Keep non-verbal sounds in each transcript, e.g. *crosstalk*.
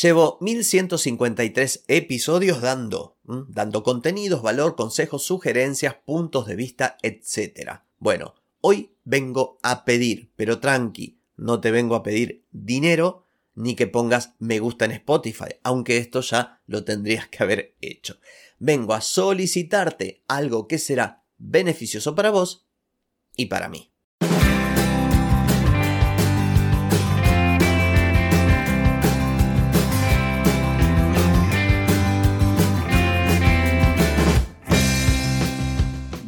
Llevo 1153 episodios dando, dando contenidos, valor, consejos, sugerencias, puntos de vista, etc. Bueno, hoy vengo a pedir, pero tranqui, no te vengo a pedir dinero ni que pongas me gusta en Spotify, aunque esto ya lo tendrías que haber hecho. Vengo a solicitarte algo que será beneficioso para vos y para mí.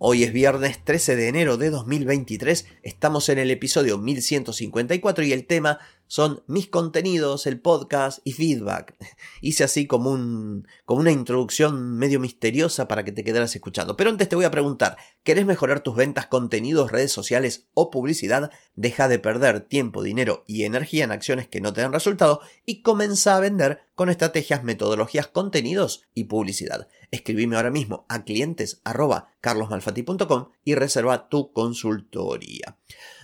Hoy es viernes 13 de enero de 2023, estamos en el episodio 1154 y el tema son mis contenidos, el podcast y feedback. *laughs* Hice así como, un, como una introducción medio misteriosa para que te quedaras escuchando. Pero antes te voy a preguntar, ¿querés mejorar tus ventas, contenidos, redes sociales o publicidad? Deja de perder tiempo, dinero y energía en acciones que no te dan resultado y comienza a vender con estrategias, metodologías, contenidos y publicidad. Escribime ahora mismo a clientes y reserva tu consultoría.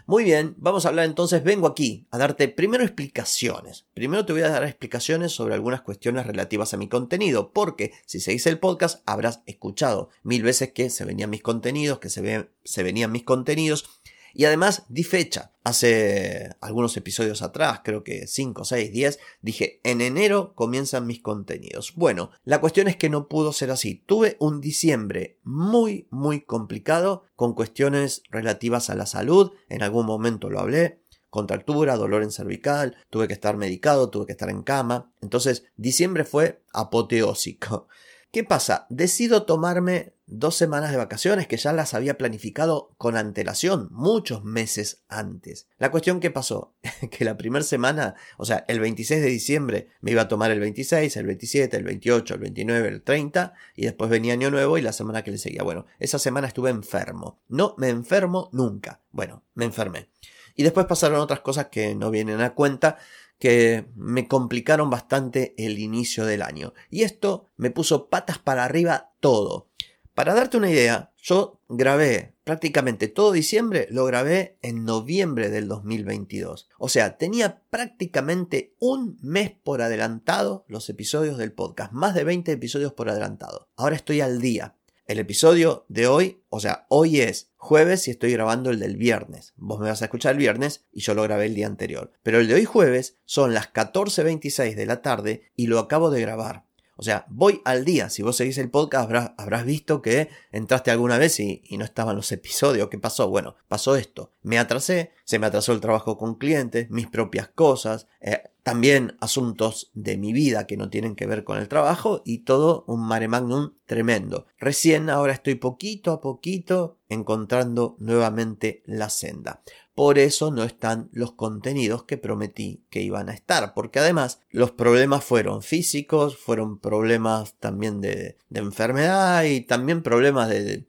Muy bien, vamos a hablar entonces, vengo aquí a darte primero explicaciones. Primero te voy a dar explicaciones sobre algunas cuestiones relativas a mi contenido, porque si seguís el podcast habrás escuchado mil veces que se venían mis contenidos, que se, se venían mis contenidos y además di fecha. Hace algunos episodios atrás, creo que 5, 6, 10, dije, en enero comienzan mis contenidos. Bueno, la cuestión es que no pudo ser así. Tuve un diciembre muy, muy complicado con cuestiones relativas a la salud. En algún momento lo hablé contractura, dolor en cervical, tuve que estar medicado, tuve que estar en cama. Entonces, diciembre fue apoteósico. ¿Qué pasa? Decido tomarme dos semanas de vacaciones que ya las había planificado con antelación, muchos meses antes. La cuestión que pasó, *laughs* que la primera semana, o sea, el 26 de diciembre me iba a tomar el 26, el 27, el 28, el 29, el 30 y después venía Año Nuevo y la semana que le seguía. Bueno, esa semana estuve enfermo. No me enfermo nunca. Bueno, me enfermé. Y después pasaron otras cosas que no vienen a cuenta que me complicaron bastante el inicio del año. Y esto me puso patas para arriba todo. Para darte una idea, yo grabé prácticamente todo diciembre, lo grabé en noviembre del 2022. O sea, tenía prácticamente un mes por adelantado los episodios del podcast, más de 20 episodios por adelantado. Ahora estoy al día. El episodio de hoy, o sea, hoy es jueves y estoy grabando el del viernes. Vos me vas a escuchar el viernes y yo lo grabé el día anterior. Pero el de hoy jueves son las 14.26 de la tarde y lo acabo de grabar. O sea, voy al día. Si vos seguís el podcast, habrás, visto que entraste alguna vez y, no estaban los episodios. ¿Qué pasó? Bueno, pasó esto. Me atrasé, se me atrasó el trabajo con clientes, mis propias cosas, eh, también asuntos de mi vida que no tienen que ver con el trabajo y todo un mare magnum tremendo. Recién ahora estoy poquito a poquito encontrando nuevamente la senda. Por eso no están los contenidos que prometí que iban a estar, porque además los problemas fueron físicos, fueron problemas también de, enfermedad y también problemas de,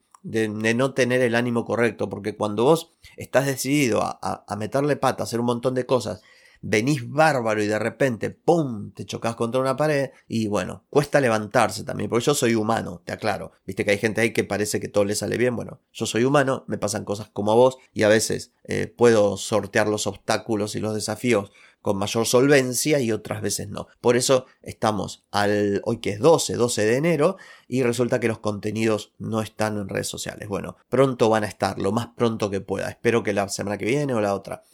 no tener el ánimo correcto, porque cuando vos estás decidido a, a, meterle pata, a hacer un montón de cosas venís bárbaro y de repente, ¡pum!, te chocas contra una pared y bueno, cuesta levantarse también, porque yo soy humano, te aclaro. Viste que hay gente ahí que parece que todo le sale bien, bueno, yo soy humano, me pasan cosas como a vos y a veces eh, puedo sortear los obstáculos y los desafíos con mayor solvencia y otras veces no. Por eso estamos al hoy que es 12, 12 de enero y resulta que los contenidos no están en redes sociales. Bueno, pronto van a estar, lo más pronto que pueda. Espero que la semana que viene o la otra.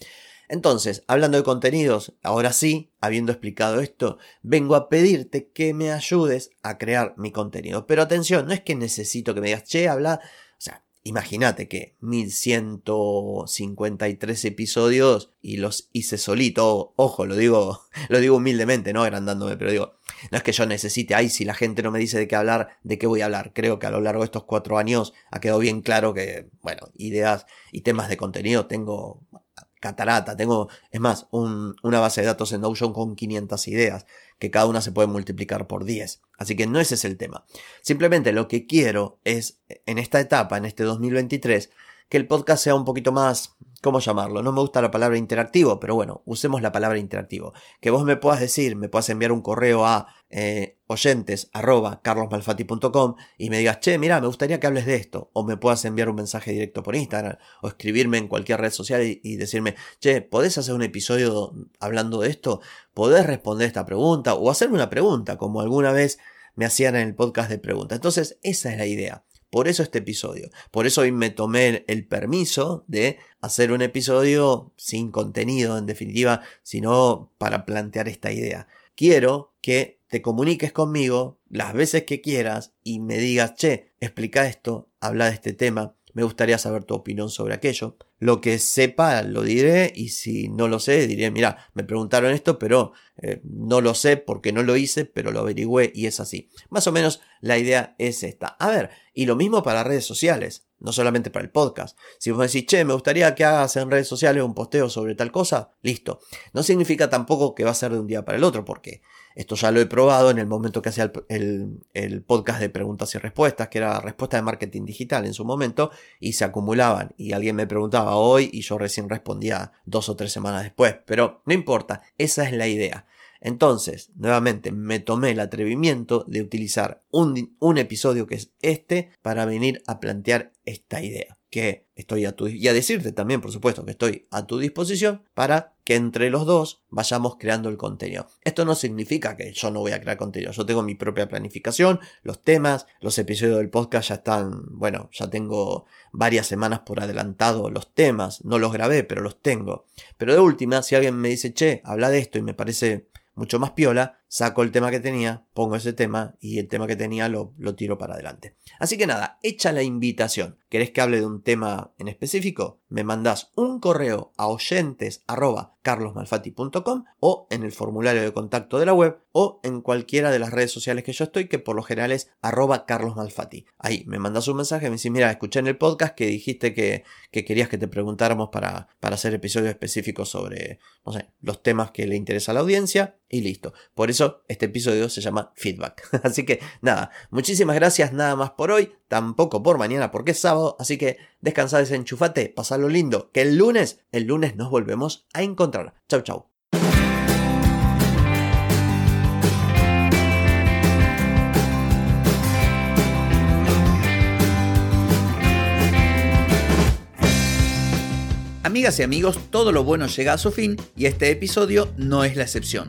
Entonces, hablando de contenidos, ahora sí, habiendo explicado esto, vengo a pedirte que me ayudes a crear mi contenido. Pero atención, no es que necesito que me digas, che, habla, o sea, imagínate que 1153 episodios y los hice solito, ojo, lo digo, *laughs* lo digo humildemente, no agrandándome, pero digo, no es que yo necesite, ay, si la gente no me dice de qué hablar, de qué voy a hablar. Creo que a lo largo de estos cuatro años ha quedado bien claro que, bueno, ideas y temas de contenido tengo catarata. Tengo, es más, una base de datos en Notion con 500 ideas, que cada una se puede multiplicar por 10. Así que no ese es el tema. Simplemente lo que quiero es, en esta etapa, en este 2023, que el podcast sea un poquito más, ¿cómo llamarlo? No me gusta la palabra interactivo, pero bueno, usemos la palabra interactivo. Que vos me puedas decir, me puedas enviar un correo a eh, y me digas, che, mira, me gustaría que hables de esto. O me puedas enviar un mensaje directo por Instagram o escribirme en cualquier red social y, y decirme, che, ¿podés hacer un episodio hablando de esto? ¿Podés responder esta pregunta? O hacerme una pregunta, como alguna vez me hacían en el podcast de preguntas. Entonces, esa es la idea. Por eso este episodio. Por eso hoy me tomé el permiso de hacer un episodio sin contenido, en definitiva, sino para plantear esta idea. Quiero que te comuniques conmigo las veces que quieras y me digas, che, explica esto, habla de este tema, me gustaría saber tu opinión sobre aquello. Lo que sepa lo diré y si no lo sé diré, mira, me preguntaron esto, pero eh, no lo sé porque no lo hice, pero lo averigüé y es así. Más o menos la idea es esta. A ver, y lo mismo para redes sociales, no solamente para el podcast. Si vos decís, che, me gustaría que hagas en redes sociales un posteo sobre tal cosa, listo. No significa tampoco que va a ser de un día para el otro, porque esto ya lo he probado en el momento que hacía el, podcast de preguntas y respuestas, que era respuesta de marketing digital en su momento, y se acumulaban. Y alguien me preguntaba hoy y yo recién respondía dos o tres semanas después. Pero no importa, esa es la idea. Entonces, nuevamente, me tomé el atrevimiento de utilizar un, episodio que es este para venir a plantear esta idea que estoy a tu y a decirte también, por supuesto, que estoy a tu disposición para que entre los dos vayamos creando el contenido. Esto no significa que yo no voy a crear contenido, yo tengo mi propia planificación, los temas, los episodios del podcast ya están, bueno, ya tengo varias semanas por adelantado los temas, no los grabé, pero los tengo. Pero de última, si alguien me dice, che, habla de esto y me parece mucho más piola, saco el tema que tenía, pongo ese tema y el tema que tenía lo, lo tiro para adelante. Así que nada, echa la invitación. ¿Querés que hable de un tema en específico? Me mandás un correo a oyentes carlosmalfati.com o en el formulario de contacto de la web o en cualquiera de las redes sociales que yo estoy, que por lo general es arroba carlosmalfati. Ahí me mandas un mensaje, me dices, mira, escuché en el podcast que dijiste que, que querías que te preguntáramos para, para hacer episodios específicos sobre, no sé, los temas que le interesa a la audiencia y listo. Por eso este episodio se llama Feedback. *laughs* Así que nada, muchísimas gracias nada más por hoy, tampoco por mañana porque es sábado, así que descansa, desenchufate, pasalo lindo, que el lunes, el lunes nos volvemos a encontrar. Chau chau. Amigas y amigos, todo lo bueno llega a su fin y este episodio no es la excepción.